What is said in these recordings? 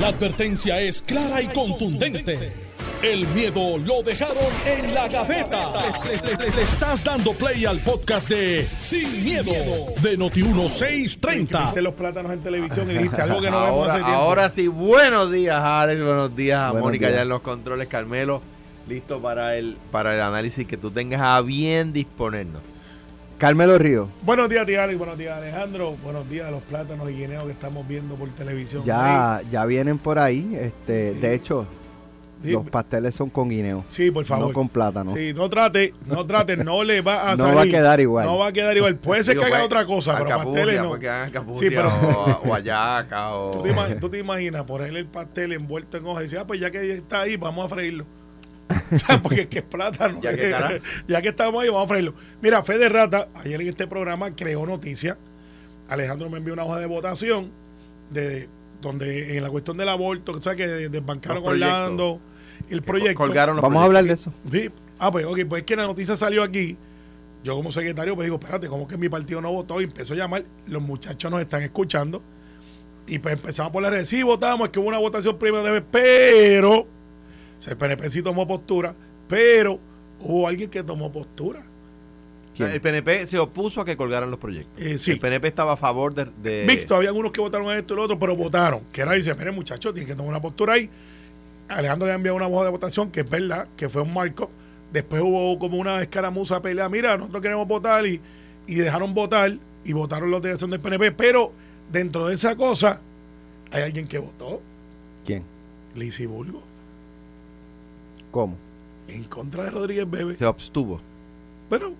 La advertencia es clara y contundente. El miedo lo dejaron en la gaveta. Le, le- le estás dando play al podcast de Sin, miedo, de Noti1630. Viste los plátanos en televisión y dijiste algo que no vemos ahora, hace tiempo. ahora sí, buenos días, Alex. Buenos días a Buenos Mónica días. ya en los controles, Carmelo. Listo para el, para el análisis que tú tengas a bien disponernos. Carmelo Río, Buenos días, tía Alex. Buenos días, Alejandro. Buenos días a los plátanos y guineos que estamos viendo por televisión. ya, ya vienen por ahí. Este, Sí. De hecho, Sí, los pasteles son con guineo, sí, por favor. no con plátano. Sí, no trate, no trate, no le va a No salir. va a quedar igual. No va a quedar igual. Puede ser Digo, que haga pues, otra cosa, pero pasteles no. Alcapurria Sí, pero- o, o ayaca o... ¿Tú te, imag- tú te imaginas ponerle el pastel envuelto en hoja y decir, ah, pues ya que está ahí, vamos a freírlo. O sea, porque es que es plátano. Ya que ya que estamos ahí, vamos a freírlo. Mira, Fede Rata, ayer en este programa creó noticia. Alejandro me envió una hoja de votación de donde en la cuestión del aborto, o sea, que desbancaron. Orlando el que proyecto. Colgaron los Vamos a hablar de eso. Sí. Ah, pues, ok, pues es que la noticia salió aquí. Yo como secretario, pues digo, espérate, ¿cómo que mi partido no votó? Y empezó a llamar, los muchachos nos están escuchando. Y pues empezamos por la red. Sí, votamos, es que hubo una votación primero de vez, pero sea, el PNP sí tomó postura, pero hubo alguien que tomó postura. ¿Quién? El PNP se opuso a que colgaran los proyectos. Eh, sí. El PNP estaba a favor de... de- Mixto, había unos que votaron a esto y lo otro, pero votaron. Que era, dice, miren muchachos, tienen que tomar una postura ahí. Alejandro le ha enviado una hoja de votación, que es verdad, que fue un marco. Después hubo como una escaramuza pelea. Mira, nosotros queremos votar y, y dejaron votar y votaron los delegación del PNP. Pero dentro de esa cosa, hay alguien que votó, ¿Quién? Lizy Bulgo, ¿Cómo? en contra de Rodríguez Bebe. Se abstuvo. Pero,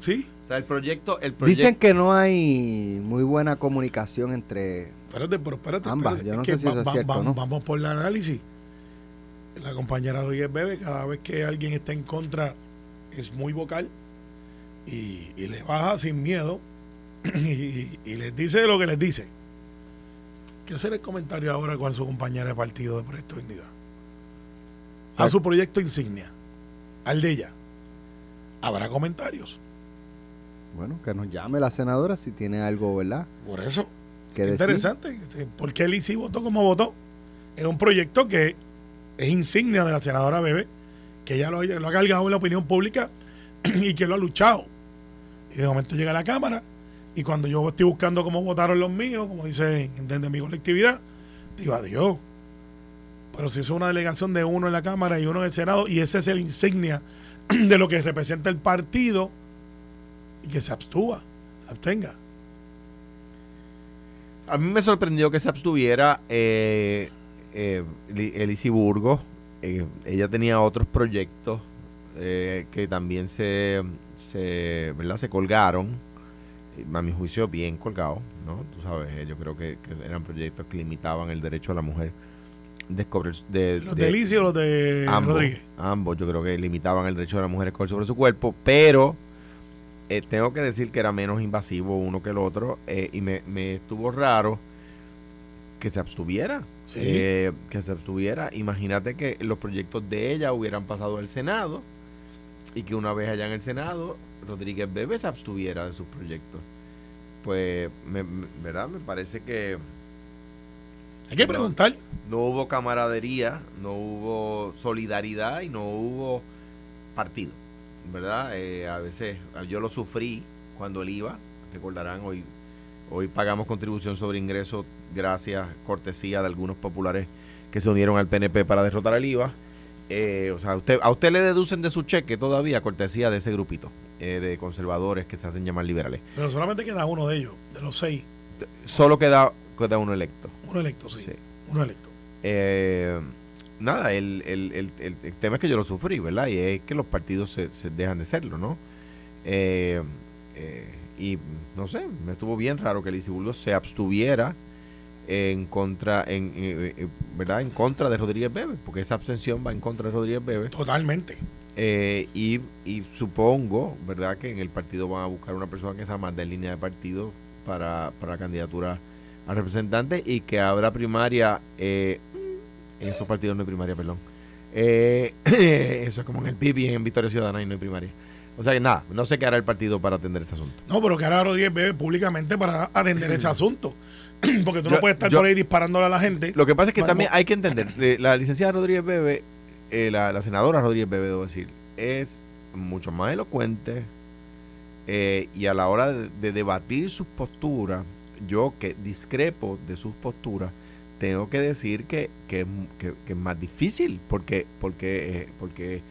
sí, O sea, el proyecto... El proyecto Dicen que no hay muy buena comunicación entre... espérate, pero espérate. Ambas, espérate, yo no es que sé si eso es cierto o no. Vamos por el análisis. La compañera Rodríguez Bebe, cada vez que alguien está en contra, es muy vocal y, y le baja sin miedo y, y les dice lo que les dice. Quiero hacer el comentario ahora con su compañera de partido de Proyecto Dignidad. A Sí. su proyecto insignia, al de ella. Habrá comentarios. Bueno, que nos llame la senadora si tiene algo, ¿verdad? Por eso, Que decir. Interesante. este, ¿Por qué Lisi votó como votó? Es un proyecto que es insignia de la senadora Bebe, que ella lo, lo ha cargado en la opinión pública y que lo ha luchado. Y de momento llega a la Cámara y cuando yo estoy buscando cómo votaron los míos, como dice entiende mi colectividad, digo, adiós. Pero si es una delegación de uno en la Cámara y uno en el Senado, y ese es el insignia de lo que representa el partido, y que se abstuva, se abstenga. A mí me sorprendió que se abstuviera eh, eh, Li- Elisi Burgos. Eh, ella tenía otros proyectos eh, que también se, se, ¿verdad? se colgaron. A mi juicio, bien colgados, ¿no? Tú sabes, eh, yo creo que eran proyectos que limitaban el derecho a la mujer de escoger- de, ¿Los de- de los de ambos, Rodríguez? ambos, yo creo que limitaban el derecho de la mujer a escoger sobre su cuerpo, pero eh, tengo que decir que era menos invasivo uno que el otro eh, y me, me estuvo raro que se abstuviera. Sí. eh, que se abstuviera. Imagínate que los proyectos de ella hubieran pasado al Senado y que una vez allá en el Senado Rodríguez Bebe se abstuviera de sus proyectos. Pues, me- me- ¿verdad? Me parece que Hay que preguntar. no hubo camaradería, no hubo solidaridad y no hubo partido, ¿verdad? Eh, a veces yo lo sufrí cuando él iba, recordarán, hoy, hoy pagamos contribución sobre ingresos gracias, cortesía de algunos populares que se unieron al PNP para derrotar al IVA. Eh, o sea, a usted, a usted le deducen de su cheque todavía cortesía de ese grupito eh, de conservadores que se hacen llamar liberales. Pero solamente queda uno de ellos, de los seis. Solo queda, queda uno electo. Uno electo, sí. Sí. Uno electo. Eh, nada, el, el- el- el- tema es que yo lo sufrí, ¿verdad? Y es que los partidos se, se dejan de serlo, ¿no? Eh, eh, y no sé, me estuvo bien raro que Burgos se abstuviera en contra, en, eh, eh, ¿verdad? En contra de Rodríguez Bebe, porque esa abstención va en contra de Rodríguez Bebe. Totalmente. Eh, y, y supongo, ¿verdad?, que en el partido van a buscar una persona que sea más de línea de partido para, para la candidatura a representante y que habrá primaria. Eh, en esos partidos no hay primaria, perdón. Eh, eso es como en el PIB y en Victoria Ciudadana y no hay primaria. O sea que nada, no sé qué hará el partido para atender ese asunto. No, pero que ahora Rodríguez Bebe públicamente para atender ese asunto. porque tú Yo- no puedes estar yo- por ahí disparándole a la gente. Lo que pasa es que también hay que entender, eh, la licenciada Rodríguez Bebe, eh, la, la senadora Rodríguez Bebe, debo decir, es mucho más elocuente eh, y a la hora de, de debatir sus posturas, yo que discrepo de sus posturas, tengo que decir que, que, que- es más difícil porque, porque, eh, porque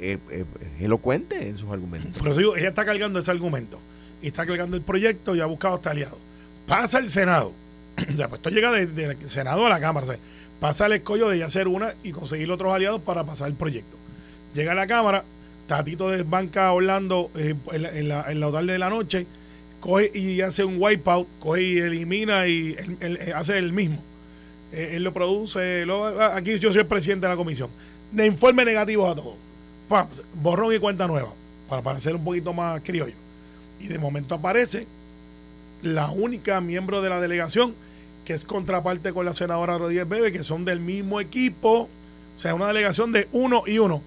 eh, eh, es elocuente en sus argumentos. Por ella está cargando ese argumento. Y está cargando el proyecto y ha buscado hasta aliados. Pasa el Senado. ya, pues esto llega de- del Senado a la Cámara. pasa el escollo de ya hacer una y conseguir otros aliados para pasar el proyecto. Llega a la Cámara, Tatito desbanca a Orlando en, la, en, la, en la tarde de la noche, coge y hace un wipeout, coge y elimina y él- eh, hace el mismo. Eh, él lo produce, lo- ah, aquí yo soy el presidente de la comisión. De informe negativo a todos. Pam, borrón y cuenta nueva, para, para ser un poquito más criollo. Y de momento aparece la única miembro de la delegación que es contraparte con la senadora Rodríguez Bebe, que son del mismo equipo, o sea, una delegación de uno y uno.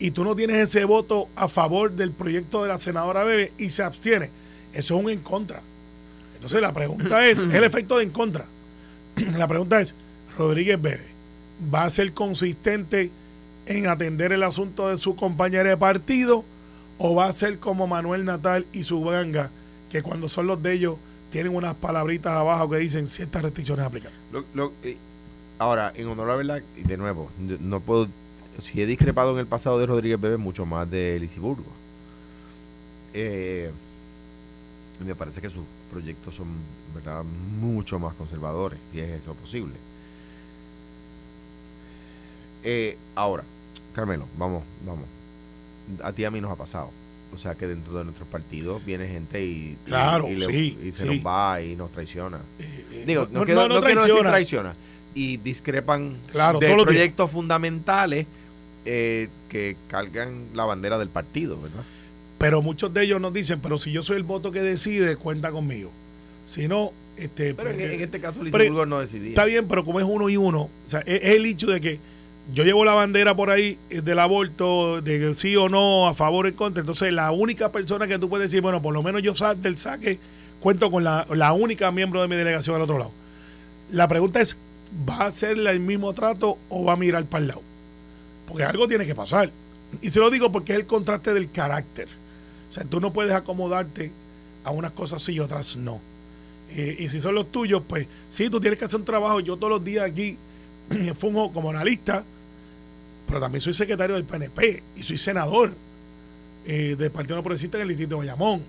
Y tú no tienes ese voto a favor del proyecto de la senadora Bebe y se abstiene. Eso es un en contra. Entonces la pregunta es, es el efecto de en contra. La pregunta es, Rodríguez Bebe, ¿va a ser consistente en atender el asunto de su compañera de partido o va a ser como Manuel Natal y su ganga, que cuando son los de ellos tienen unas palabritas abajo que dicen ciertas restricciones aplicar? Lo- lo- eh, ahora, en honor a la verdad, y de nuevo, no puedo. Si he discrepado en el pasado de Rodríguez Bebe, mucho más de Lisiburgo. Eh, me parece que sus proyectos son, ¿verdad?, mucho más conservadores, si es eso posible. Eh, ahora, Carmelo, vamos, vamos. A ti y a mí nos ha pasado. O sea que dentro de nuestros partidos viene gente y, Claro, y le- sí, y se sí. nos va y nos traiciona. Eh, eh, Digo, no, quiero, no quiero decir traiciona. Y discrepan Claro, de proyectos fundamentales que cargan la bandera del partido, ¿verdad? Pero muchos de ellos nos dicen, pero si yo soy el voto que decide, cuenta conmigo. Si no, este, Pero en, pues, en este caso, Lisiburgo no decidía. Está bien, pero como es uno y uno, o sea, es, es el hecho de que yo llevo la bandera por ahí eh, del aborto, de sí o no, a favor o en contra. Entonces, la única persona que tú puedes decir, bueno, por lo menos yo sa- del saque cuento con la, la única miembro de mi delegación al otro lado. La pregunta es, ¿va a hacerle el mismo trato o va a mirar para el lado? Porque algo tiene que pasar. Y se lo digo porque es el contraste del carácter. O sea, tú no puedes acomodarte a unas cosas sí y otras no. Eh, y si son los tuyos, pues sí, tú tienes que hacer un trabajo. Yo todos los días aquí funjo como analista, pero también soy secretario del PNP y soy senador eh, del Partido No Progresista en el Distrito de Bayamón.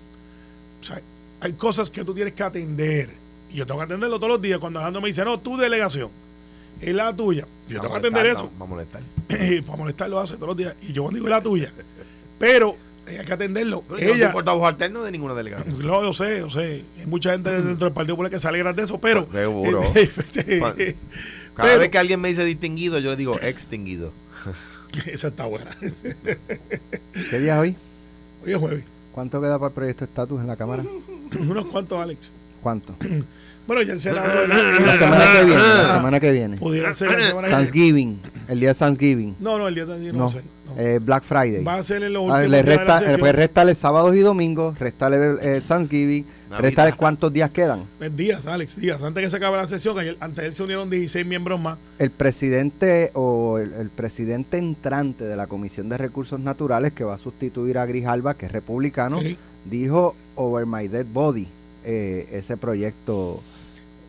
O sea, hay cosas que tú tienes que atender. Y yo tengo que atenderlo todos los días. Cuando Alejandro me dice, no, tu delegación es la tuya. Yo Va tengo que atender eso. Va, a molestar. Eh, para molestar lo hace todos los días. Y yo cuando digo es la tuya. Pero hay que atenderlo. Pero yo no soy Ella, portavoz alterno de ninguna delegación. no, lo sé, lo sé. Hay mucha gente dentro del Partido Popular que se alegra de eso, pero. Seguro. este, Cada pero- vez que alguien me dice distinguido, yo le digo extinguido. esa está buena. ¿Qué día es hoy? Hoy es jueves. ¿Cuánto queda para el proyecto estatus en la Cámara? Unos cuantos, Alex. ¿Cuánto? Bueno, ya Senado. La semana que viene. La semana que viene. Pudiera ser la semana que viene. Thanksgiving. El día de Thanksgiving. No, no, el día de ayer no, No. sé. no. Eh, Black Friday. Va a ser en los Ah, últimos le días de la resta, eh, pues restale sábados y domingos, restale eh, Thanksgiving, Navidad. restale cuántos días quedan. Pues días, Alex, días. Antes que se acabe la sesión, ayer, antes de él se unieron 16 miembros más. El presidente o el, el presidente entrante de la Comisión de Recursos Naturales que va a sustituir a Grijalba, que es republicano, Sí. dijo over my dead body, eh, ese proyecto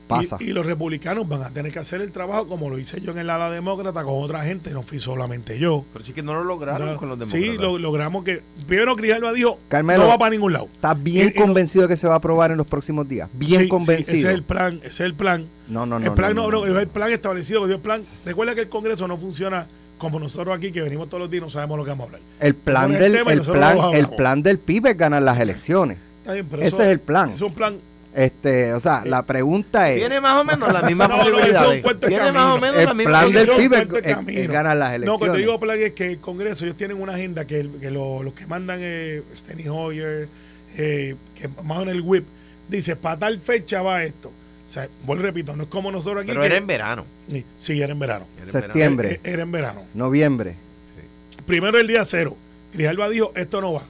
pasa. Y, y los republicanos van a tener que hacer el trabajo como lo hice yo en el ala demócrata con otra gente, no fui solamente yo. Pero sí que no lo lograron No, con los demócratas. sí, lo, logramos que. Primero Grijalva dijo: Carmelo, no va para ningún lado. ¿Estás bien y- y no- convencido de que se va a aprobar en los próximos días? Bien Sí, sí, convencido. ese es el plan, ese es el plan. no, no, no. el plan no, no, el plan establecido. El plan, recuerda que el Congreso no funciona como nosotros aquí, que venimos todos los días y no sabemos lo que vamos a hablar. El plan el del, y el plan, el plan del PIB es ganar las elecciones. Está bien, pero Ese eso- es el plan. Es un plan. Este, o sea, la pregunta es Tiene más o menos las mismas No, no, es un Tiene camino. más o menos el las mismas plan del PIB es, ganar las No, elecciones. cuando digo plan es que el Congreso, ellos tienen una agenda que, el- que lo- los que mandan eh, Steny Hoyer, eh, que en el whip, dice, para tal fecha va esto. O sea, vuelvo repito, no es como nosotros aquí. Pero que- era en verano. Sí, Sí, era en verano. Era en Septiembre. Eh, Era en verano. Noviembre. Sí. Primero el día cero. Grijalva dijo, esto no va.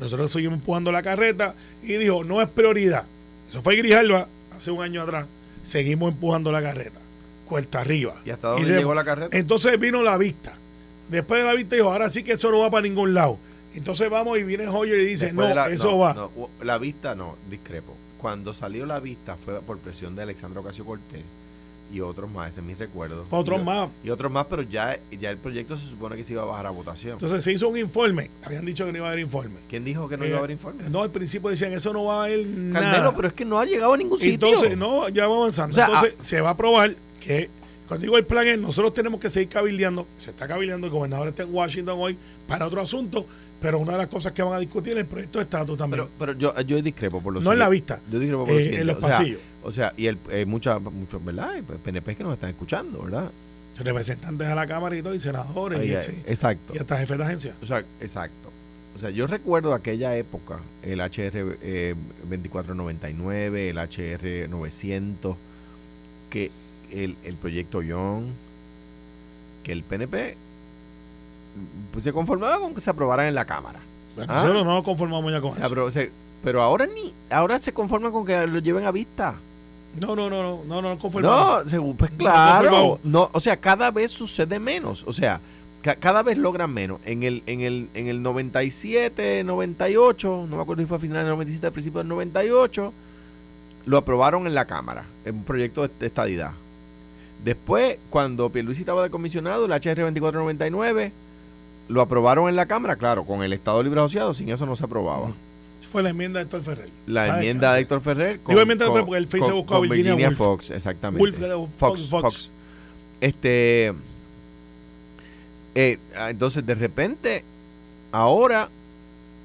Nosotros seguimos empujando la carreta y dijo, no es prioridad. Eso fue Grijalva hace un año atrás. seguimos empujando la carreta, cuesta arriba. ¿Y hasta dónde de- llegó la carreta? Entonces vino la vista. Después de la vista dijo, ahora sí que eso no va para ningún lado. Entonces vamos y viene Hoyer y dice, Después no, la- eso no, va. no, la vista no, discrepo. Cuando salió la vista fue por presión de Alexandra Ocasio Cortés y otros más, ese es mi recuerdo. Otros Y- más. Y otros más, pero ya, ya el proyecto se supone que se iba a bajar a votación. Entonces se hizo un informe. Habían dicho que no iba a haber informe. ¿Quién dijo que no Eh, iba a haber informe? No, al principio decían, eso no va a haber nada. Carmelo, pero es que no ha llegado a ningún sitio. Entonces, no, ya va avanzando. O sea, Entonces, se va a aprobar que, cuando digo el plan es, nosotros tenemos que seguir cabildeando. Se está cabildeando, el gobernador está en Washington hoy para otro asunto, pero una de las cosas que van a discutir es el proyecto de estatus también. Pero, pero yo, yo discrepo por lo no en la vista, Yo discrepo por lo eh, siguiente. en los o sea, pasillos. O sea, y el, eh, muchas, muchos, ¿verdad? PNP que nos están escuchando, ¿verdad? Representantes a la Cámara y todo, y senadores, y, exacto. y hasta jefe de agencia. O sea, exacto. O sea, yo recuerdo aquella época, el HR eh, 2499, el HR 900, que el, el proyecto Young, que el PNP pues, se conformaba con que se aprobaran en la Cámara. Bueno, Ah. Nosotros no nos conformamos ya con Se eso. se- pero ahora ni, ahora se conforman con que lo lleven a vista. No, no, no, no, no, no nos conformamos. No, se- pues claro. No, o sea, cada vez sucede menos. O sea, ca- cada vez logran menos. En el, en el, en el 97, 98, no me acuerdo si fue a finales del 97, al principio del 98, lo aprobaron en la Cámara, en un proyecto de estadidad. Después, cuando Pierluisi estaba de comisionado, el HR 2499, lo aprobaron en la Cámara, claro, con el Estado Libre Asociado, sin eso no se aprobaba. Fue la enmienda de Héctor Ferrer. La Ah, enmienda de descanse. Héctor Ferrer Digo enmienda de Ferrer porque el Face se buscó a con Virginia. Fox, exactamente. Wolf, era Fox, Fox, Fox. Fox. Este. eh, ah, entonces, de repente, ahora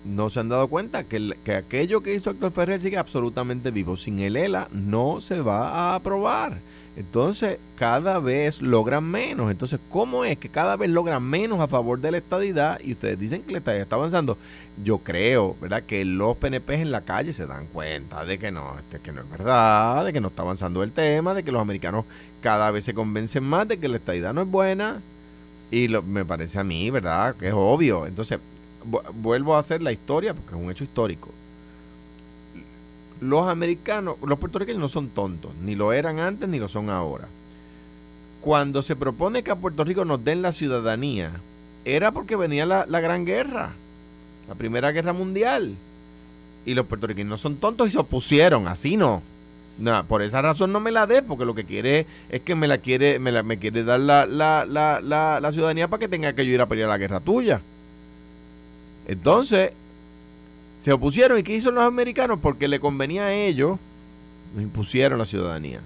no se han dado cuenta que, el- que aquello que hizo Héctor Ferrer sigue absolutamente vivo. Sin el ELA no se va a aprobar. Entonces, cada vez logran menos. Entonces, ¿cómo es que cada vez logran menos a favor de la estadidad? Y ustedes dicen que la estadidad está avanzando. Yo creo, ¿verdad? Que los PNP en la calle se dan cuenta de que no, de que no es verdad, de que no está avanzando el tema, de que los americanos cada vez se convencen más de que la estadidad no es buena. Y lo, me parece a mí, ¿verdad? Que es obvio. Entonces, vu- vuelvo a hacer la historia porque es un hecho histórico. Los americanos, los puertorriqueños no son tontos, ni lo eran antes ni lo son ahora. Cuando se propone que a Puerto Rico nos den la ciudadanía, era porque venía la, la Gran Guerra, la Primera Guerra Mundial. Y los puertorriqueños no son tontos y se opusieron, así no. No, por esa razón no me la dé, porque lo que quiere es que me la quiere, me la, me quiere dar la, la, la, la ciudadanía para que tenga que yo ir a pelear la guerra tuya. Entonces, se opusieron. ¿Y qué hicieron los americanos? Porque le convenía a ellos, nos impusieron la ciudadanía.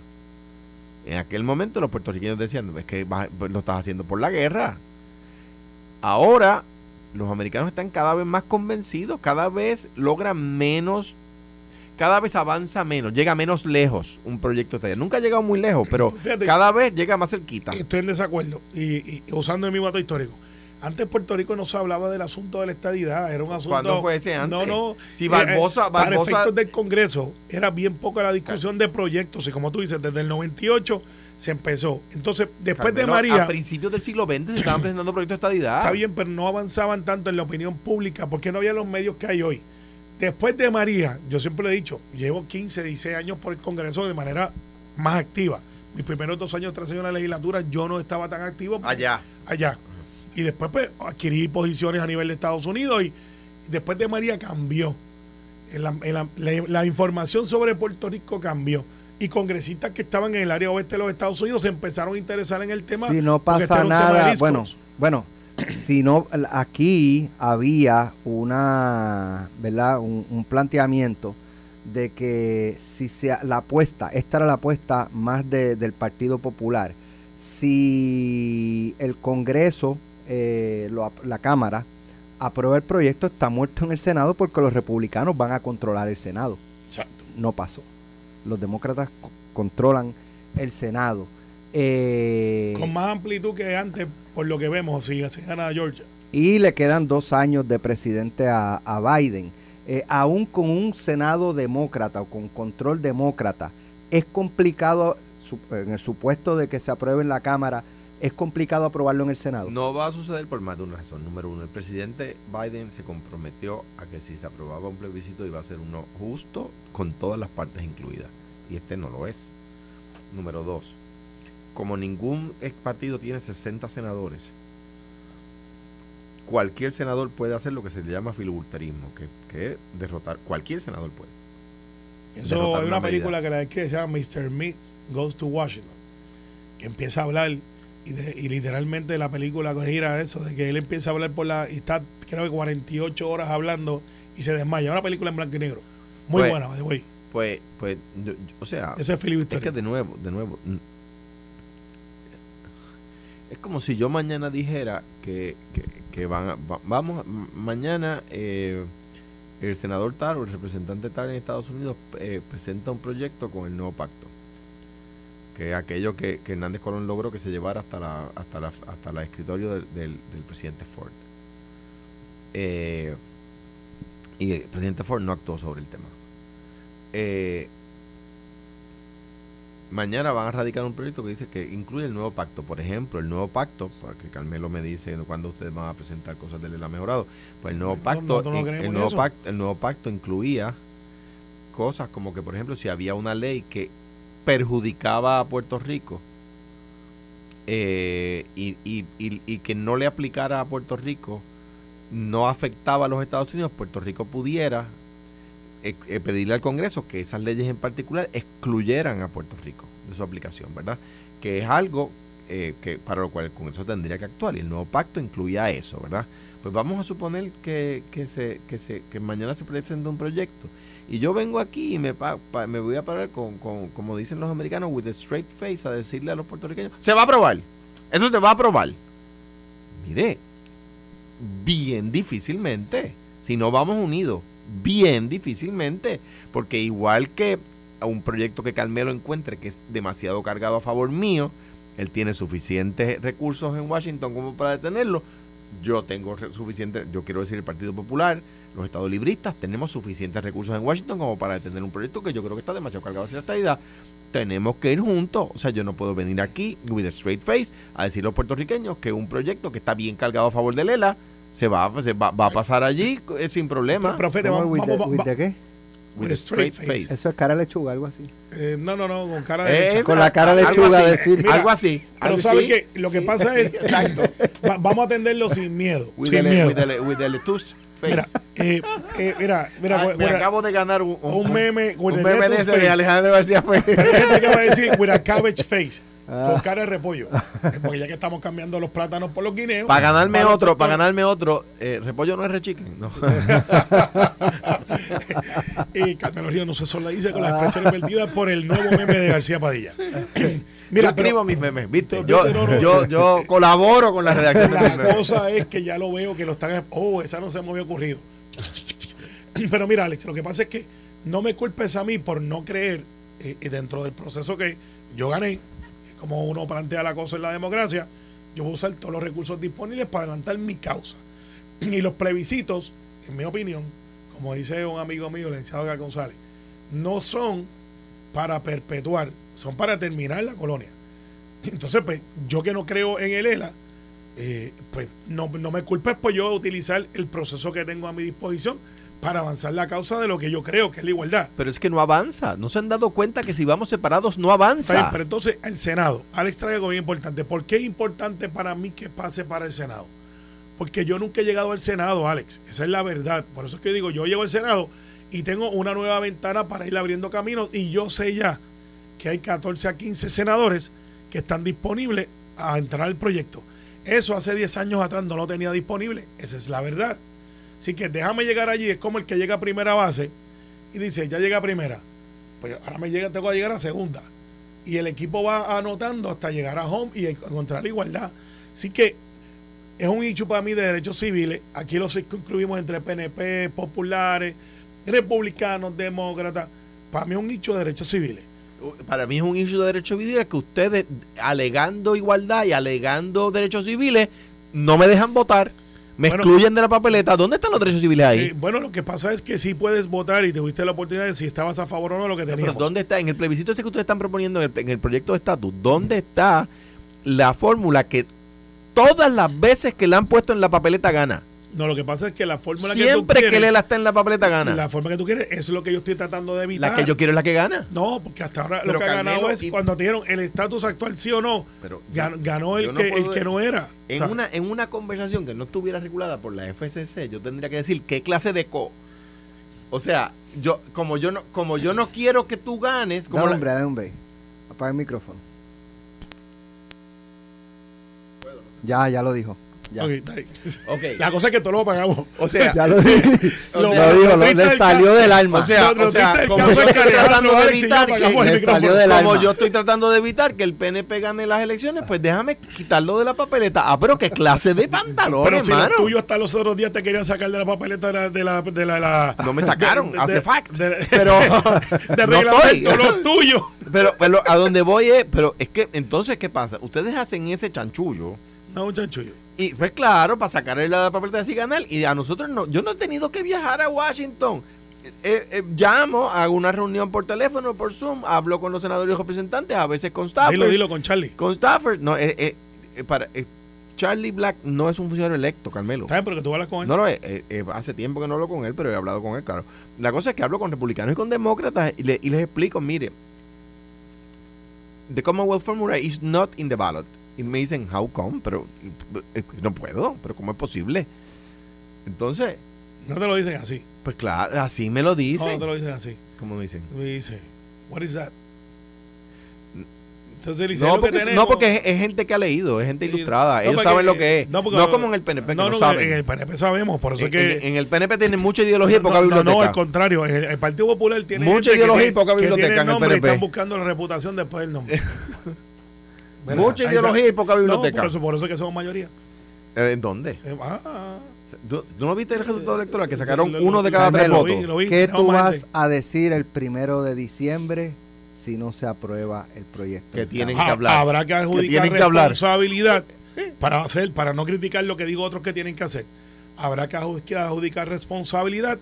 En aquel momento los puertorriqueños decían, es que vas- pues, lo estás haciendo por la guerra. Ahora, los americanos están cada vez más convencidos, cada vez logran menos, cada vez avanza menos, llega menos lejos un proyecto de Nunca ha llegado muy lejos, pero Fíjate, cada vez llega más cerquita. Estoy en desacuerdo. Y, y usando el mismo dato histórico. Antes Puerto Rico no se hablaba del asunto de la estadidad. Era un asunto. ¿Cuándo fue ese antes? No, no. Si Eh, Barbosa, eh, Para Barbosa, efectos del Congreso, era bien poca la discusión de proyectos. Y como tú dices, desde el 98 se empezó. Entonces, después de María. A principios del siglo XX se estaban presentando proyectos de estadidad. Está bien, pero no avanzaban tanto en la opinión pública porque no había los medios que hay hoy. Después de María, yo siempre lo he dicho, llevo 15, 16 años por el Congreso de manera más activa. Mis primeros dos años tras en la legislatura yo no estaba tan activo Allá. allá. Y después pues, adquirí posiciones a nivel de Estados Unidos y después de María cambió. En la, en la- la- la información sobre Puerto Rico cambió. Y congresistas que estaban en el área oeste de los Estados Unidos se empezaron a interesar en el tema. si no este pasa de nada, bueno, bueno, si no, aquí había una, ¿verdad? Un, un planteamiento de que si se, la apuesta, esta era la apuesta más de- del Partido Popular, si el Congreso, eh, lo la Cámara, aprueba el proyecto, está muerto en el Senado porque los republicanos van a controlar el Senado. Exacto. No pasó. Los demócratas co- controlan el Senado. Eh, Con más amplitud que antes, por lo que vemos, si se gana Georgia. y le quedan dos años de presidente a, a Biden. Eh, aún con un Senado demócrata o con control demócrata, es complicado, en el supuesto de que se apruebe en la Cámara, es complicado aprobarlo en el Senado. No va a suceder por más de una razón. Número uno, el presidente Biden se comprometió a que si se aprobaba un plebiscito iba a ser uno justo con todas las partes incluidas. Y este no lo es. Número dos, como ningún ex partido tiene 60 senadores, cualquier senador puede hacer lo que se le llama filibusterismo, que, que es derrotar, cualquier senador puede. Eso hay una una película que la que se llama Mr. Meats Goes to Washington, que empieza a hablar y, de- y literalmente la película gira eso, de que él empieza a hablar por la y está creo que 48 horas hablando y se desmaya. Una película en blanco y negro. Muy Pues- buena, way. Pues, pues, yo- o sea, Eso es Es que de nuevo, de nuevo. Es como si yo mañana dijera que, que, que van a- va- vamos, mañana eh, el senador tal o el representante tal en Estados Unidos eh, presenta un proyecto con el nuevo pacto. Que es aquello que, que Hernández Colón logró que se llevara hasta la, hasta la, hasta la escritorio del, del- del presidente Ford. Eh, y el presidente Ford no actuó sobre el tema. Eh, mañana van a radicar un proyecto que dice que incluye el nuevo pacto. Por ejemplo, el nuevo pacto, porque Carmelo me dice cuando ustedes van a presentar cosas del ELA mejorado, pues el nuevo pacto, no el, nuevo eso. pacto el nuevo pacto incluía cosas como que, por ejemplo, si había una ley que perjudicaba a Puerto Rico eh, y, y- y- y que no le aplicara a Puerto Rico, no afectaba a los Estados Unidos, Puerto Rico pudiera eh, eh, pedirle al Congreso que esas leyes en particular excluyeran a Puerto Rico de su aplicación, ¿verdad? Que es algo eh, que para lo cual el Congreso tendría que actuar y el nuevo pacto incluía eso, ¿verdad? Pues vamos a suponer que, que, se, que, se, que mañana se presenta un proyecto y yo vengo aquí y me, pa- me voy a parar con, con, como dicen los americanos, with a straight face a decirle a los puertorriqueños, se va a aprobar, eso se va a aprobar. Mire, bien difícilmente, si no vamos unidos, bien difícilmente, porque igual que a un proyecto que Carmelo encuentre que es demasiado cargado a favor mío, él tiene suficientes recursos en Washington como para detenerlo, yo tengo re- suficiente, yo quiero decir el Partido Popular, los Estados Libristas, tenemos suficientes recursos en Washington como para detener un proyecto que yo creo que está demasiado cargado hacia la estadidad. Tenemos que ir juntos. O sea, yo no puedo venir aquí with a straight face a decir a los puertorriqueños que un proyecto que está bien cargado a favor de Lela se va, se va, va a pasar allí eh, sin problema. Profeta, ¿Cómo vamos, with the- vamos, with a straight face. Eso es cara lechuga, algo así. eh, no, no, no, con cara Eh, de leche. Con la cara algo lechuga así, decir. Mira, algo así. Pero sabe así. que lo que Sí, pasa es, exacto. va- vamos a atenderlo sin miedo, With sin the, miedo. with the, with the lettuce face. Mira, eh, eh, mira, mira, Ah, me acabo de ganar un, un meme with un meme de ese. Alejandro García Fue. Pero hay gente que va a decir with a cabbage face. Ah. Con cara de repollo. Eh, Porque ya que estamos cambiando los plátanos por los guineos. Para ganarme otro, para ganarme otro, eh, repollo no es rechiquen. No. Y Carmelo Ríos no se solidariza con las expresiones vertidas por el nuevo meme de García Padilla. yo Mira, escribo pero mis memes, ¿viste? Yo, yo, yo colaboro con la redacción de mis la memes. cosa es que ya lo veo que lo están. Oh, esa no se me había ocurrido. Pero mira, Alex, lo que pasa es que no me culpes a mí por no creer eh, y dentro del proceso que yo gané, como uno plantea la cosa en la democracia, yo voy a usar todos los recursos disponibles para adelantar mi causa. Y los plebiscitos, en mi opinión, como dice un amigo mío, el licenciado González, no son para perpetuar, son para terminar la colonia. Entonces, pues, yo que no creo en el ELA, eh, pues no, no me culpes por yo utilizar el proceso que tengo a mi disposición para avanzar la causa de lo que yo creo que es la igualdad. Pero es que no avanza. No se han dado cuenta que si vamos separados no bien, avanza. pero entonces el Senado, Alex trae algo bien importante. ¿Por qué es importante para mí que pase para el Senado? Porque yo nunca he llegado al Senado, Alex. Esa es la verdad. Por eso es que digo, yo llego al Senado y tengo una nueva ventana para ir abriendo caminos y yo sé ya que hay 14 a 15 senadores que están disponibles a entrar al proyecto. Eso hace 10 años atrás no lo tenía disponible. Esa es la verdad. Así que déjame llegar allí. Es como el que llega a primera base y dice, ya llega a primera. Pues ahora me llega, tengo que llegar a segunda. Y el equipo va anotando hasta llegar a home y encontrar la igualdad. Así que es un hecho para mí de derechos civiles. Aquí lo circunscribimos entre PNP, populares, republicanos, demócratas. Para mí es un hecho de derechos civiles. Para mí es un issue de derechos civiles que ustedes, alegando igualdad y alegando derechos civiles, no me dejan votar. Me Bueno. excluyen de la papeleta. ¿Dónde están los derechos civiles ahí? Eh, bueno, lo que pasa es que sí puedes votar y te tuviste la oportunidad de si estabas a favor o no de lo que Pero teníamos. ¿dónde está? En el plebiscito ese que ustedes están proponiendo, en el, en el proyecto de estatus, ¿dónde está la fórmula que todas las veces que la han puesto en la papeleta gana? No, lo que pasa es que la fórmula Siempre que que, tú quieres, Lela está en la papeleta gana. la forma que tú quieres, eso es lo que yo estoy tratando de evitar. La que yo quiero es la que gana. No, porque hasta ahora Pero lo que ha ganado es y- cuando te dieron el estatus actual sí o no, Pero ganó, ganó el, no que, el que no era. En, O sea, una, en una conversación que no estuviera regulada por la FCC, yo tendría que decir qué clase de co. O sea, yo como yo no como yo no quiero que tú ganes, como la- hombre, dale, hombre. Apaga el micrófono. Ya, ya lo dijo. Ya. está. La cosa es que todo lo pagamos. O sea, Ya lo dijo. o Lo- sea, lo dijo, lo- triste le salió del alma. o sea, o como yo estoy tratando de evitar que como yo estoy tratando de evitar que el PNP gane las elecciones, pues déjame quitarlo de la papeleta. Ah, pero qué clase de pantalón, Pero si hermano. los tuyos hasta los otros días te querían sacar de la papeleta de la... De la, de la, la- No me sacaron, de- hace de- fact. de- pero de no reglamento, estoy. los tuyos. Pero, pero a donde voy es, pero es que entonces qué pasa? Ustedes hacen ese chanchullo No, muchacho. Y pues claro, para sacar la papeleta así ganar y a nosotros no, yo no he tenido que viajar a Washington. Eh, eh, llamo, hago una reunión por teléfono, por Zoom, hablo con los senadores y representantes, a veces con Stafford. Dilo, dilo con Charlie. Con Stafford, no, eh, eh, eh, para, eh, Charlie Black no es un funcionario electo, Carmelo. ¿Sabes? Porque tú hablas con él. No eh, eh, hace tiempo que no hablo con él, pero he hablado con él, claro. La cosa es que hablo con republicanos y con demócratas y, le- y les explico, mire, the Commonwealth Formula is not in the ballot. Y me dicen, how come? Pero eh, no puedo, pero ¿cómo es posible? Entonces, No te lo dicen así. pues claro, así me lo dicen. no te lo dicen así. ¿Cómo dicen? Me dice, what is that? Entonces dice, No "Es lo que porque, tenemos". no, porque es, es gente que ha leído, es gente ilustrada. no, Ellos porque- saben lo que es. no, como en el PNP, que no, saben. en el PNP sabemos, por eso En, es que... en- el PNP tienen mucha ideología y poca biblioteca. no, al contrario, el, el Partido Popular tiene Mucha que ideología y poca que biblioteca tiene en el PNP. están buscando la reputación después del nombre. ¿Verdad? Mucha ideología y poca No, biblioteca. por, eso, por eso es que somos mayoría. Eh, ¿En dónde? Eh, ah, ¿Tú, tú no viste el resultado electoral? Que Sí, sacaron lo- uno de cada tres votos. lo vi, ¿Qué tú vas gente. a decir el primero de diciembre si no se aprueba el proyecto? Que tienen Ah, que hablar. Habrá que adjudicar tienen que hablar. responsabilidad para hacer, para no criticar lo que digo otros que tienen que hacer. Habrá que adjudicar responsabilidad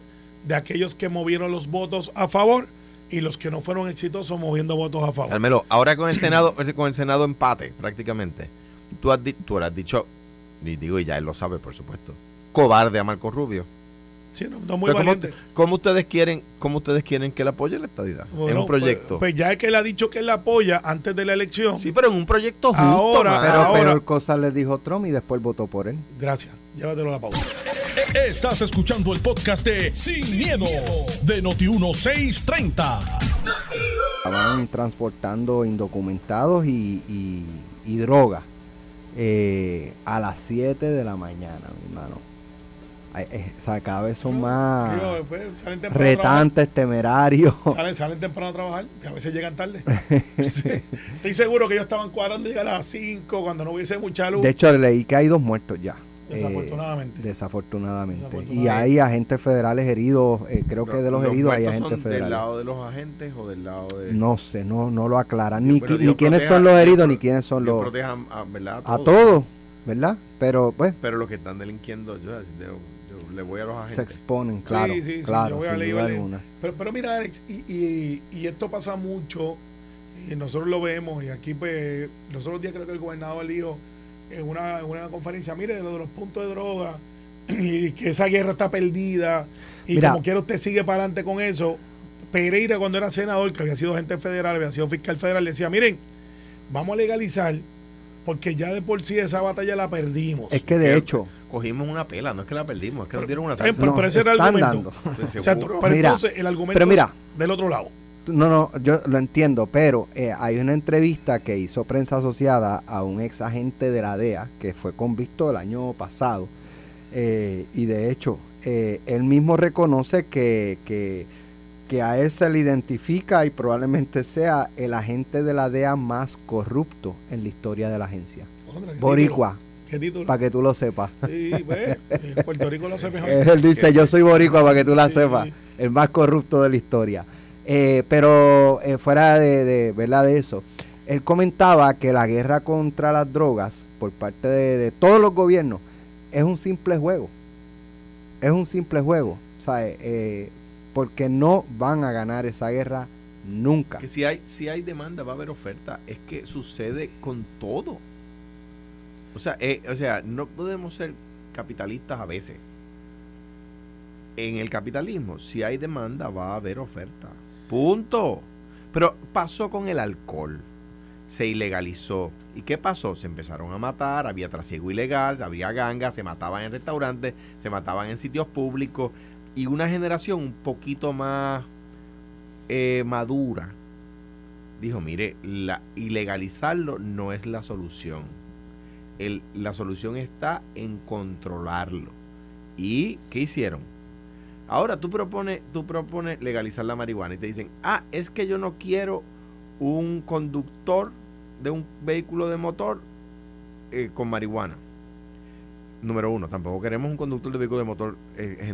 de aquellos que movieron los votos a favor y los que no fueron exitosos moviendo votos a favor. Carmelo, ahora con el Senado, con el Senado empate, prácticamente. Tú has, di- tú le has dicho, y digo, y ya él lo sabe, por supuesto, cobarde a Marco Rubio. Sí, no, no muy Pero ¿cómo, valiente. cómo ustedes quieren, ¿Cómo ustedes quieren que él apoye la estadidad? en Bueno, un proyecto. Pues, pues ya es que él ha dicho que él la apoya antes de la elección. sí, pero en un proyecto justo. Ahora-. Pero Ahora- peor cosa le dijo Trump y después votó por él. Gracias. Llévatelo a la pausa. Estás escuchando el podcast de Sin, miedo, de Noti1630. Estaban transportando indocumentados y, y, y droga eh, a las 7 de la mañana, mi hermano. O sea, cada vez son más Digo, después salen temprano a trabajar. retantes, temerarios. Salen, salen temprano a trabajar, que a veces llegan tarde. Estoy seguro que ellos estaban cuadrando llegar a las 5 cuando no hubiese mucha luz. De hecho, leí que hay dos muertos ya. Eh, Desafortunadamente. desafortunadamente. Y hay agentes federales heridos. eh, creo que de los, heridos hay agentes son ¿Del federales. lado de los agentes o del lado de.? No sé, no, no lo aclaran. Ni, Dios ni quiénes proteja- son los heridos, ni quiénes son Dios los... proteja a, ¿verdad? A todos, ¿verdad? Pero pues Pero los que están delinquiendo, yo, yo- yo le voy a los se agentes. exponen, claro. sí, sí, yo claro, voy a voy a alguna. Pero, pero mira, Alex, y, y- y esto pasa mucho, y nosotros lo vemos, y aquí pues, los otros días creo que el gobernador dijo en una, en una conferencia, mire, lo de los puntos de droga, y que esa guerra está perdida, y Mira. como quiera usted sigue para adelante con eso. Pereira cuando era senador, que había sido agente federal, había sido fiscal federal, decía, miren, vamos a legalizar, porque ya de por sí esa batalla la perdimos. Es que de hecho, Cogimos una pela, no es que la perdimos, es que nos dieron una salsa. pero, No, pero ese era el están argumento. dando. Exacto, seguro. pero Mira, entonces el argumento pero mira. del otro lado. No, no, yo lo entiendo, pero eh, hay una entrevista que hizo prensa asociada a un ex agente de la DEA que fue convicto el año pasado. eh, y de hecho, eh, él mismo reconoce que, que, que a él se le identifica y probablemente sea el agente de la DEA más corrupto en la historia de la agencia. Otra, ¿qué Boricua, para que tú lo sepas. Sí, pues, Puerto Rico lo hace mejor. Él dice, yo soy boricua para que tú la Sí. sepas, el más corrupto de la historia. Eh, pero eh, fuera de, de, ¿verdad? de eso, él comentaba que la guerra contra las drogas por parte de, todos los gobiernos es un simple juego. Es un simple juego, ¿sabes? Eh, porque no van a ganar esa guerra nunca. Que si hay, si hay demanda, va a haber oferta. Es que sucede con todo. O sea, eh, o sea, no podemos ser capitalistas a veces. en el capitalismo, si hay demanda, va a haber oferta. Punto. Pero pasó con el alcohol. Se ilegalizó. ¿Y qué pasó? Se empezaron a matar, había trasiego ilegal, había gangas, se mataban en restaurantes, se mataban en sitios públicos. Y una generación un poquito más eh, madura dijo, mire, la, ilegalizarlo no es la solución. La solución está en controlarlo. ¿Y qué hicieron? Ahora tú propones, tú propones legalizar la marihuana y te dicen, ah, es que yo no quiero un conductor de un vehículo de motor eh, con marihuana. Número uno, tampoco queremos un conductor de vehículo de motor eh,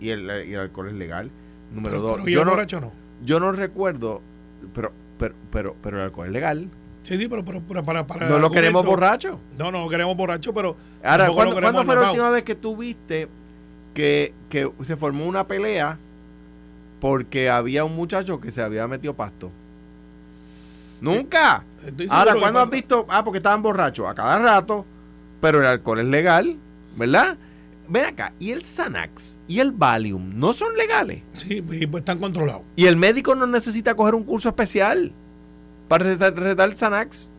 y el, y el alcohol es legal. Número dos, yo, no, no, yo no recuerdo pero, pero, pero, pero el alcohol es legal. Sí, sí, pero, pero, para, para No lo queremos borracho. No, no lo queremos borracho, pero. Ahora, ¿cuándo, fue la última vez que tú viste que, que se formó una pelea porque había un muchacho que se había metido pasto? Nunca. Ahora, ¿cuándo has visto? Ah, porque estaban borrachos. A cada rato. Pero el alcohol es legal, ¿verdad? ven acá, ¿y el Xanax y el Valium no son legales? Sí, pues, pues están controlados. Y el médico no necesita coger un curso especial para recetar, el Xanax.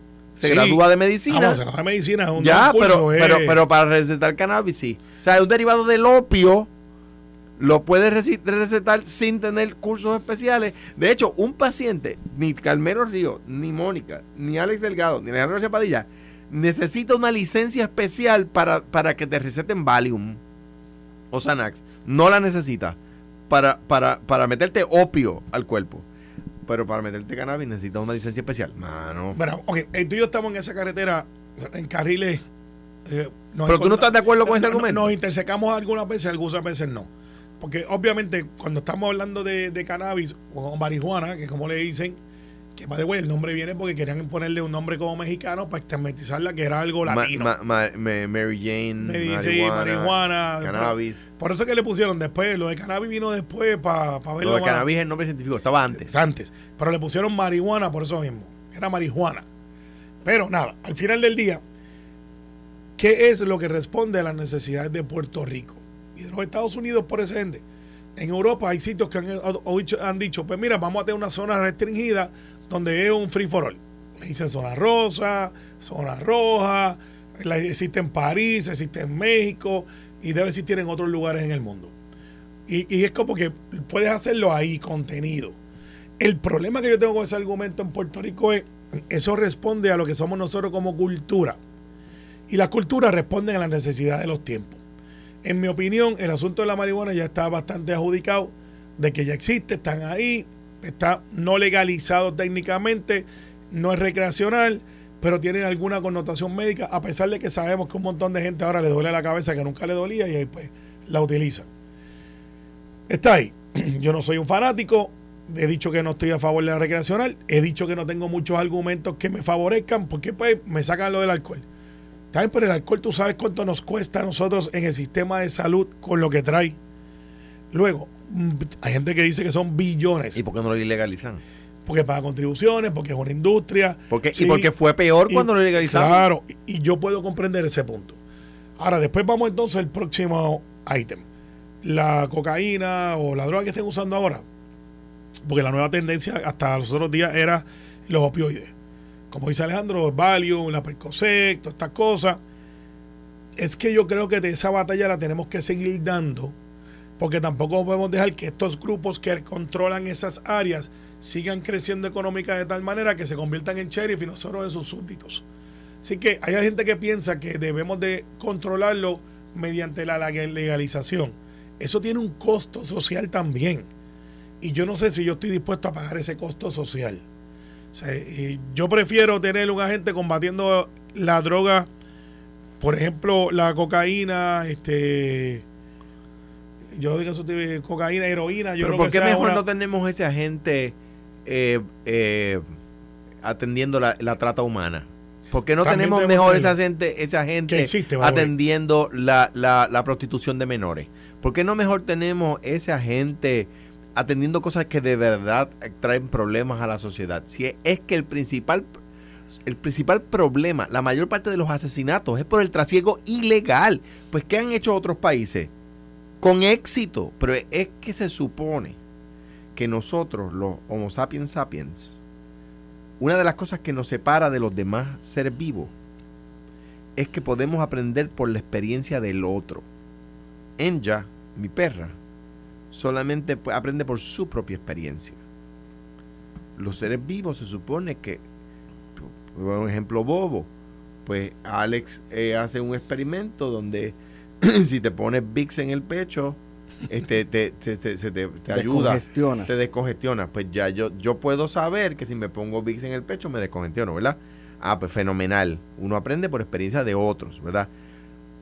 Se gradúa de medicina. se de medicina es un Ya, pero, pero, pero para recetar cannabis sí. O sea, es un derivado del opio lo puede recetar sin tener cursos especiales. De hecho, un paciente, ni Calmero Río, ni Mónica, ni Alex Delgado, ni Alejandro Chapadilla, necesita una licencia especial para, para que te receten Valium o Xanax. No la necesita para, para, para meterte opio al cuerpo. Pero para meterte cannabis necesita una licencia especial. Mano. Bueno, ok, eh, tú y yo estamos en esa carretera, en carriles. Eh, Pero tú no estás de acuerdo con ese argumento. Nos intersecamos algunas veces, algunas veces no. Porque obviamente cuando estamos hablando de, de cannabis o marihuana, que como le dicen, que de el nombre viene porque querían ponerle un nombre como mexicano para estigmatizarla que era algo latino. Mary Jane, marihuana, cannabis. Por, eso que le pusieron después, lo de cannabis vino después para verlo. Lo de cannabis es el nombre científico, estaba antes. Antes, pero le pusieron marihuana por eso mismo, era marihuana. Pero nada, al final del día, ¿qué es lo que responde a las necesidades de Puerto Rico y de los Estados Unidos por ese ende? En Europa hay sitios que han, han dicho, pues mira, vamos a tener una zona restringida donde es un free for all. Dice zona rosa, zona roja, existe en París, existe en México y debe existir en otros lugares en el mundo. Y, es como que puedes hacerlo ahí, contenido. El problema que yo tengo con ese argumento en Puerto Rico es, eso responde a lo que somos nosotros como cultura. Y la cultura responde a las necesidades de los tiempos. En mi opinión, el asunto de la marihuana ya está bastante adjudicado, de que ya existe, están ahí, está no legalizado técnicamente, no es recreacional, pero tiene alguna connotación médica, a pesar de que sabemos que un montón de gente ahora le duele la cabeza que nunca le dolía y ahí pues la utilizan. Está ahí. Yo no soy un fanático, he dicho que no estoy a favor de la recreacional, he dicho que no tengo muchos argumentos que me favorezcan porque pues me sacan lo del alcohol. También por el alcohol tú sabes cuánto nos cuesta a nosotros en el sistema de salud con lo que trae. Luego, hay gente que dice que son billones. ¿Y por qué no lo ilegalizan? Porque paga contribuciones, porque es una industria. Porque, y porque fue peor cuando lo legalizaron. Claro, y, yo puedo comprender ese punto. Ahora, después vamos entonces al próximo ítem. La cocaína o la droga que estén usando ahora. Porque la nueva tendencia hasta los otros días era los opioides. Como dice Alejandro, el Valium, la Percocet, todas estas cosas. Es que yo creo que de esa batalla la tenemos que seguir dando porque tampoco podemos dejar que estos grupos que controlan esas áreas sigan creciendo económica de tal manera que se conviertan en sheriff y nosotros de sus súbditos. Así que hay gente que piensa que debemos de controlarlo mediante la legalización. Eso tiene un costo social también. Y yo no sé si yo estoy dispuesto a pagar ese costo social. yo prefiero tener un agente combatiendo la droga, por ejemplo, la cocaína, este, yo digo eso de cocaína, heroína. Yo Pero ¿por qué mejor no tenemos ese agente eh, eh, atendiendo la, trata humana? ¿Por qué no tenemos mejor ese agente, ese agente atendiendo la, la, prostitución de menores? ¿Por qué no mejor tenemos ese agente atendiendo cosas que de verdad traen problemas a la sociedad? Si es que el principal el principal problema, la mayor parte de los asesinatos es por el trasiego ilegal. Pues ¿qué han hecho otros países? Con éxito. Pero es que se supone que nosotros, los Homo sapiens sapiens, una de las cosas que nos separa de los demás seres vivos es que podemos aprender por la experiencia del otro. Enja, mi perra, solamente aprende por su propia experiencia. Los seres vivos se supone que, por ejemplo bobo, pues Alex eh, hace un experimento donde si te pones VIX en el pecho, este, te, te, te, te ayuda, te descongestiona. Pues ya yo, yo puedo saber que si me pongo VIX en el pecho me descongestiono, ¿verdad? Ah, pues fenomenal. Uno aprende por experiencia de otros, ¿verdad?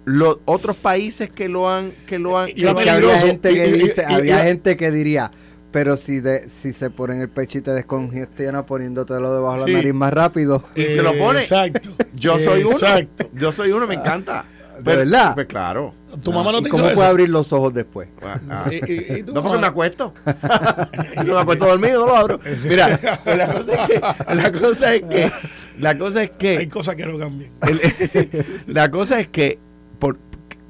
Los otros países que lo han que lo han y, había gente que dice, había gente que diría pero si de, si se pone en el pecho y te descongestiona poniéndotelo debajo de la nariz más rápido. Y se lo pone. Exacto. Yo soy uno. Exacto. Yo soy uno, me encanta. ¿De verdad? Pues claro. ¿Tu mamá no te ¿Cómo puede abrir los ojos después? Ah, ah. no porque me acuesto. Yo me acuesto dormido, no lo abro. Mira, la cosa es que, la cosa es que, la cosa es que hay cosas que no cambian. la cosa es que, por,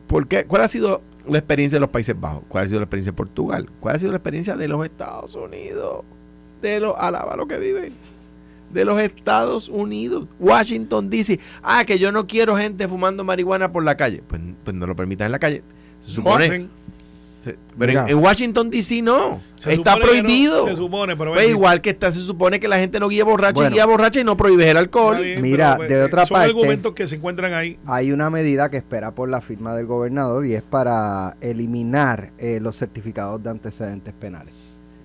por qué, ¿cuál ha sido la experiencia de los Países Bajos? ¿Cuál ha sido la experiencia de Portugal? ¿Cuál ha sido la experiencia de los Estados Unidos? De los, alaba lo que viven de los Estados Unidos. Washington DC. Ah, que yo no quiero gente fumando marihuana por la calle. Pues, pues no lo permitan en la calle. Se supone. pero en, Washington DC no. está prohibido. se supone, pero pues igual que está, se supone que la gente no guía borracha y guía borracha y no prohíbe el alcohol. Mira, pues, de otra son parte. argumentos que se encuentran ahí. Hay una medida que espera por la firma del gobernador y es para eliminar eh, los certificados de antecedentes penales.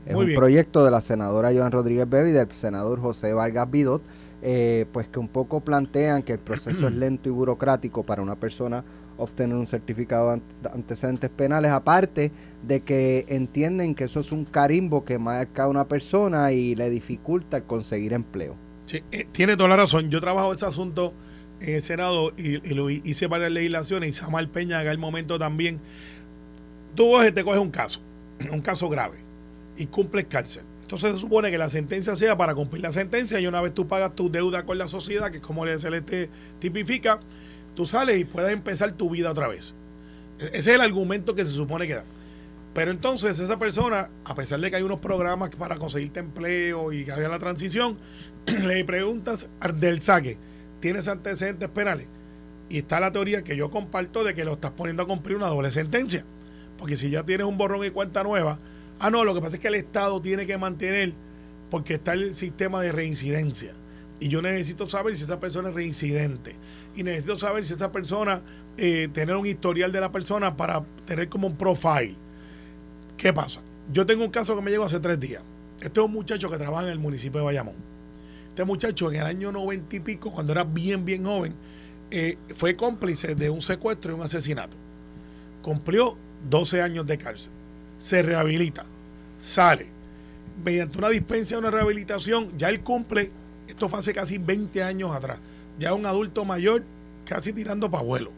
Es un proyecto de la senadora Joan Rodríguez Bebe y del senador José Vargas Bidot, eh, pues que un poco plantean que el proceso es lento y burocrático para una persona obtener un certificado de antecedentes penales, aparte de que entienden que eso es un carimbo que marca a una persona y le dificulta conseguir empleo. Sí, eh, tiene toda la razón. Yo trabajo ese asunto en el Senado y, lo hice varias legislaciones y Samuel Peña en el momento también. Tú te coges un caso, un caso grave y cumples cárcel. Entonces se supone que la sentencia sea para cumplir la sentencia y una vez tú pagas tu deuda con la sociedad, que es como se le tipifica, tú sales y puedes empezar tu vida otra vez. E-, ese es el argumento que se supone que da. Pero entonces esa persona, a pesar de que hay unos programas para conseguirte empleo y que haya la transición, le preguntas del saque, ¿tienes antecedentes penales? Y está la teoría que yo comparto de que lo estás poniendo a cumplir una doble sentencia. Porque si ya tienes un borrón y cuenta nueva, Ah, no, lo que pasa es que el Estado tiene que mantener, porque está el sistema de reincidencia. Y yo necesito saber si esa persona es reincidente. Y necesito saber si esa persona, eh, tener un historial de la persona para tener como un profile. ¿Qué pasa? Yo tengo un caso que me llegó hace tres días. Este es un muchacho que trabaja en el municipio de Bayamón. Este muchacho en el año noventa y pico, cuando era bien, bien joven, eh, fue cómplice de un secuestro y un asesinato. Cumplió 12 años de cárcel se rehabilita, sale, mediante una dispensa, una rehabilitación, ya él cumple, esto fue hace casi 20 años atrás, ya un adulto mayor, casi tirando para abuelo.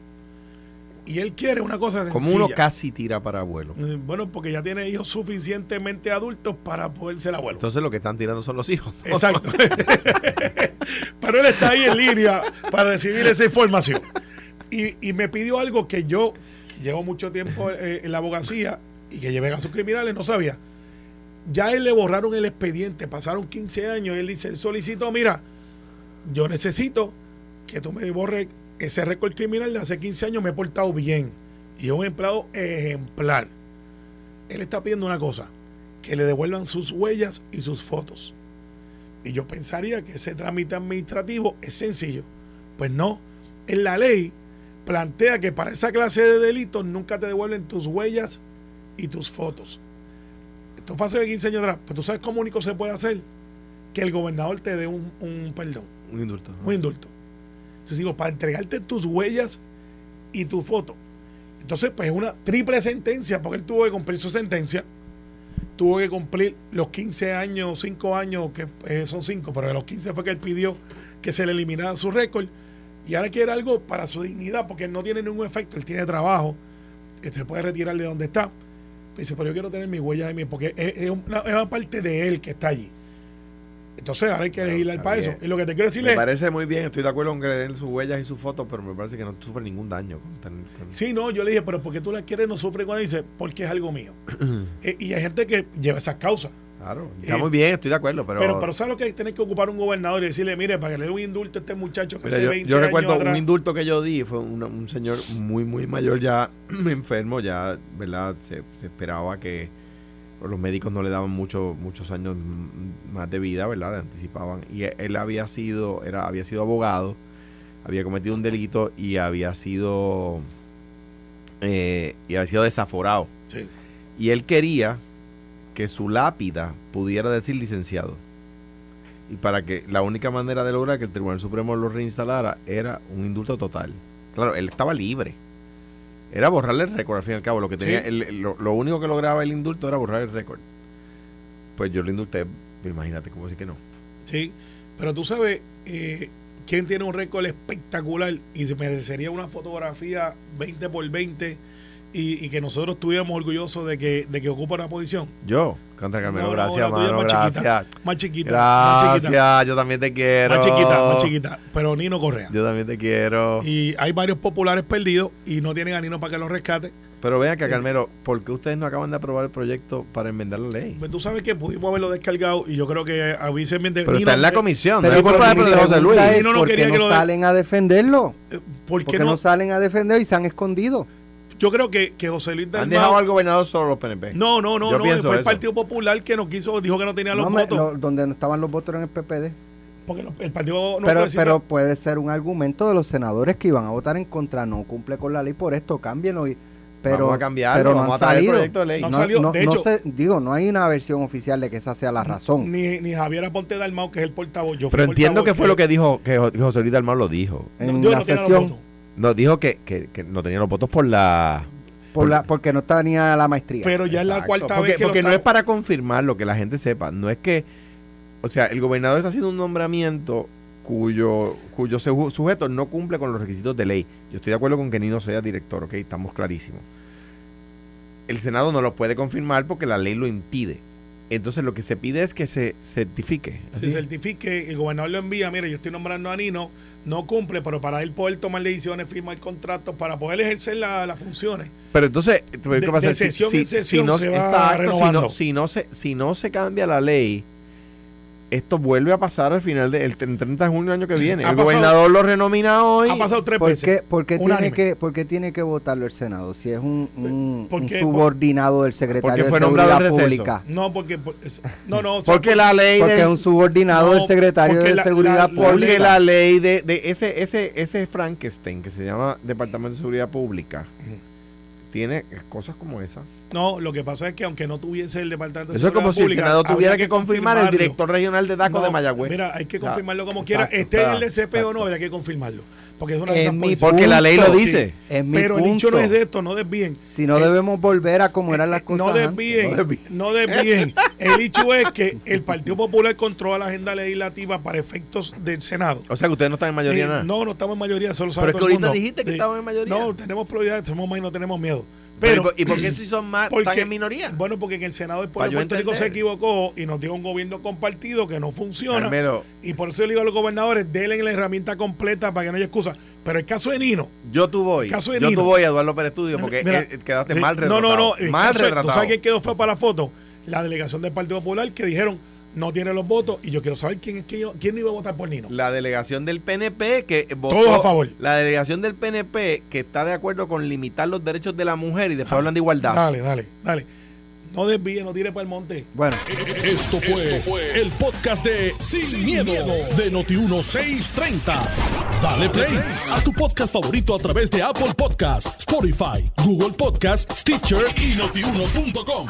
Y él quiere una cosa sencilla. Como uno casi tira para abuelo. Eh, bueno, porque ya tiene hijos suficientemente adultos para poder ser abuelo. Entonces lo que están tirando son los hijos. Exacto. Pero él está ahí en línea para recibir esa información. Y, me pidió algo que yo, que llevo mucho tiempo eh, en la abogacía, y que lleven a sus criminales, no sabía. Ya él le borraron el expediente, pasaron 15 años, él dice, él solicitó, mira, yo necesito que tú me borres ese récord criminal de hace 15 años, me he portado bien. Y es un empleado ejemplar. Él está pidiendo una cosa, que le devuelvan sus huellas y sus fotos. Y yo pensaría que ese trámite administrativo es sencillo. Pues no, en la ley plantea que para esa clase de delitos nunca te devuelven tus huellas y tus fotos. Esto fue hace 15 años atrás. Pues tú sabes cómo único se puede hacer que el gobernador te dé un, perdón. Un indulto. Un indulto. Entonces digo, para entregarte tus huellas y tu foto. Entonces, pues es una triple sentencia, porque él tuvo que cumplir su sentencia, tuvo que cumplir los 15 años, 5 años, que eh, son 5, pero de los 15 fue que él pidió que se le eliminara su récord, y ahora quiere algo para su dignidad, porque no tiene ningún efecto, él tiene trabajo, que se puede retirar de donde está Dice, pero yo quiero tener mi huella de mí, porque es, una, parte de él que está allí. Entonces ahora hay que legislar está para eso. Y lo que te quiero decir Me es, parece muy bien, estoy de acuerdo con que le den sus huellas y sus fotos, pero me parece que no sufre ningún daño. Con tan- con- sí, no, yo le dije, pero ¿por qué tú la quieres no sufre cuando dice? Porque es algo mío. Eh, y hay gente que lleva esas causas. Claro, está Eh, muy bien, estoy de acuerdo, pero... Pero, pero, ¿sabes lo que hay? Tener que ocupar un gobernador y decirle, mire, para que le dé un indulto a este muchacho que hace yo, 20 yo años recuerdo atrás- un indulto que yo di, fue una- un señor muy, muy mayor ya, enfermo, ya, ¿verdad? Se, se esperaba que los médicos no le daban mucho, muchos años más de vida, ¿verdad? Le anticipaban. Y e- él había sido, era, había sido abogado, había cometido un delito y había sido, eh, y había sido desaforado. Sí. Y él quería que su lápida pudiera decir licenciado. Y para que la única manera de lograr que el Tribunal Supremo lo reinstalara era un indulto total. Claro, él estaba libre. Era borrarle el récord al fin y al cabo. Lo, que tenía, Sí. el- el- lo, lo único que lograba el indulto era borrar el récord. Pues yo lo indulté, imagínate, ¿cómo decir que no? Sí, pero tú sabes eh, quién tiene un récord espectacular y se merecería una fotografía 20 por 20 y, y que nosotros estuviéramos orgullosos de que, de que ocupa una posición. Yo, contra Carmelo, No, no, gracias, mano, más gracias. chiquita, Más chiquita. Más chiquita. Gracias, yo también te quiero. Más chiquita, más chiquita. Pero Nino Correa. Yo también te quiero. Y hay varios populares perdidos y no tienen a Nino para que los rescate. Pero vean que, Carmelo, ¿por qué ustedes no acaban de aprobar el proyecto para enmendar la ley? Pues tú sabes que pudimos haberlo descargado y yo creo que avísenme Pero está en la comisión, no Pero es culpa por de José Luis. pregunta es, Nino no ¿por qué quería que no lo salen a defenderlo? Eh, ¿Por ¿Por qué qué no no? salen a defender y se han escondido? Yo creo que, que José Luis Han Dalmau- dejado al gobernador solo los PNP. No, no, no, Yo no. Fue el eso. Partido Popular que no quiso, dijo que no tenía los No, me- votos. lo- donde no estaban los votos en el PPD. Porque no- el partido no pero, puede decir pero puede ser un argumento de los senadores que iban a votar en contra, no cumple con la ley por esto, cámbienlo. Y, pero, vamos a cambiarlo, pero no vamos han a traer el salido. proyecto de ley. No No, han salido. no- De no hecho- sé, digo, no hay una versión oficial de que esa sea la razón. Ni, ni Javier Aponte Dalmau, que es el portavoz. Yo fui Pero entiendo portavoz que fue lo que dijo, que Jo- que José Luis Dalmau lo dijo. en yo la no tenía los sesión, votos. No, dijo que, que, que no tenía los votos por la... por la, porque no tenía la maestría. Pero ya es la cuarta porque, vez que porque lo no es para confirmar lo que la gente sepa. No es que... O sea, el gobernador está haciendo un nombramiento cuyo, cuyo su- sujeto no cumple con los requisitos de ley. Yo estoy de acuerdo con que Nino sea director, ok, estamos clarísimos. El Senado no lo puede confirmar porque la ley lo impide. Entonces lo que se pide es que se certifique. se certifique, el gobernador lo envía, mire, yo estoy nombrando a Nino, no cumple, pero para él poder tomar decisiones, firmar contratos, para poder ejercer la- las funciones. Pero entonces, ¿qué pasa? si no se cambia la ley, esto vuelve a pasar al final del 30 de junio del año que viene. Ha el pasado- gobernador lo renomina hoy. Ha pasado tres ¿Por veces. qué, por qué tiene que, por qué tiene que votarlo el Senado? Si es un, un- ¿Por un subordinado del secretario de Seguridad. Pública. No, porque. por- no, no. o sea, porque la ley Porque de, es un subordinado No, del secretario de la- Seguridad la- Pública. porque la ley de, de ese, ese, ese Frankenstein que se llama Departamento de Seguridad Pública tiene cosas como esa. No, lo que pasa es que aunque no tuviese el departamento de Eso es como si el Senado tuviera que confirmar el director regional de DACO No, de Mayagüez. Mira, hay que confirmarlo como exacto, quiera. Esté en el DCP o no, habría que confirmarlo. Porque es una de Es mi posiciones. Porque la ley lo punto. dice. Es mi Pero el hecho no punto. es esto, no desvíen. Si no Eh, debemos volver a como eran las Eh, cosas No desvíen, No desvíen. no desvíen. El hecho es que el Partido Popular controla la agenda legislativa para efectos del Senado. O sea que ustedes no están en mayoría Eh, nada. no, no estamos en mayoría, solo sabe Pero es que ahorita mundo. dijiste que Sí. estaban en mayoría. No, tenemos prioridad, tenemos más y no tenemos miedo. Pero, Pero, ¿y por qué si son más porque- están en minoría? Bueno, porque en el Senado del pueblo de Puerto Rico se equivocó y nos dio un gobierno compartido que no funciona. Carmelo, Y por eso yo le digo a los gobernadores, denle la herramienta completa para que no haya excusa. Pero el caso de Nino, yo tú voy. caso de Yo Nino. tú voy a Eduardo Pérez Estudio porque Mira, eh, quedaste sí, mal No, retratado. no, no. el Mal caso es- ¿Tú retratado. sabes quién quedó fue para la foto? La delegación del Partido Popular que dijeron no tiene los votos y yo quiero saber quién, quién, quién iba a votar por Nino. La delegación del PNP que votó. Todos a favor. La delegación del PNP que está de acuerdo con limitar los derechos de la mujer y después Ah, hablan de igualdad. Dale, dale, dale. No desvíe, no tire para el monte. Bueno, Esto fue, el podcast de Sin, miedo, de Noti1630. Dale play a tu podcast favorito a través de Apple Podcasts, Spotify, Google Podcasts, Stitcher y notiuno.com.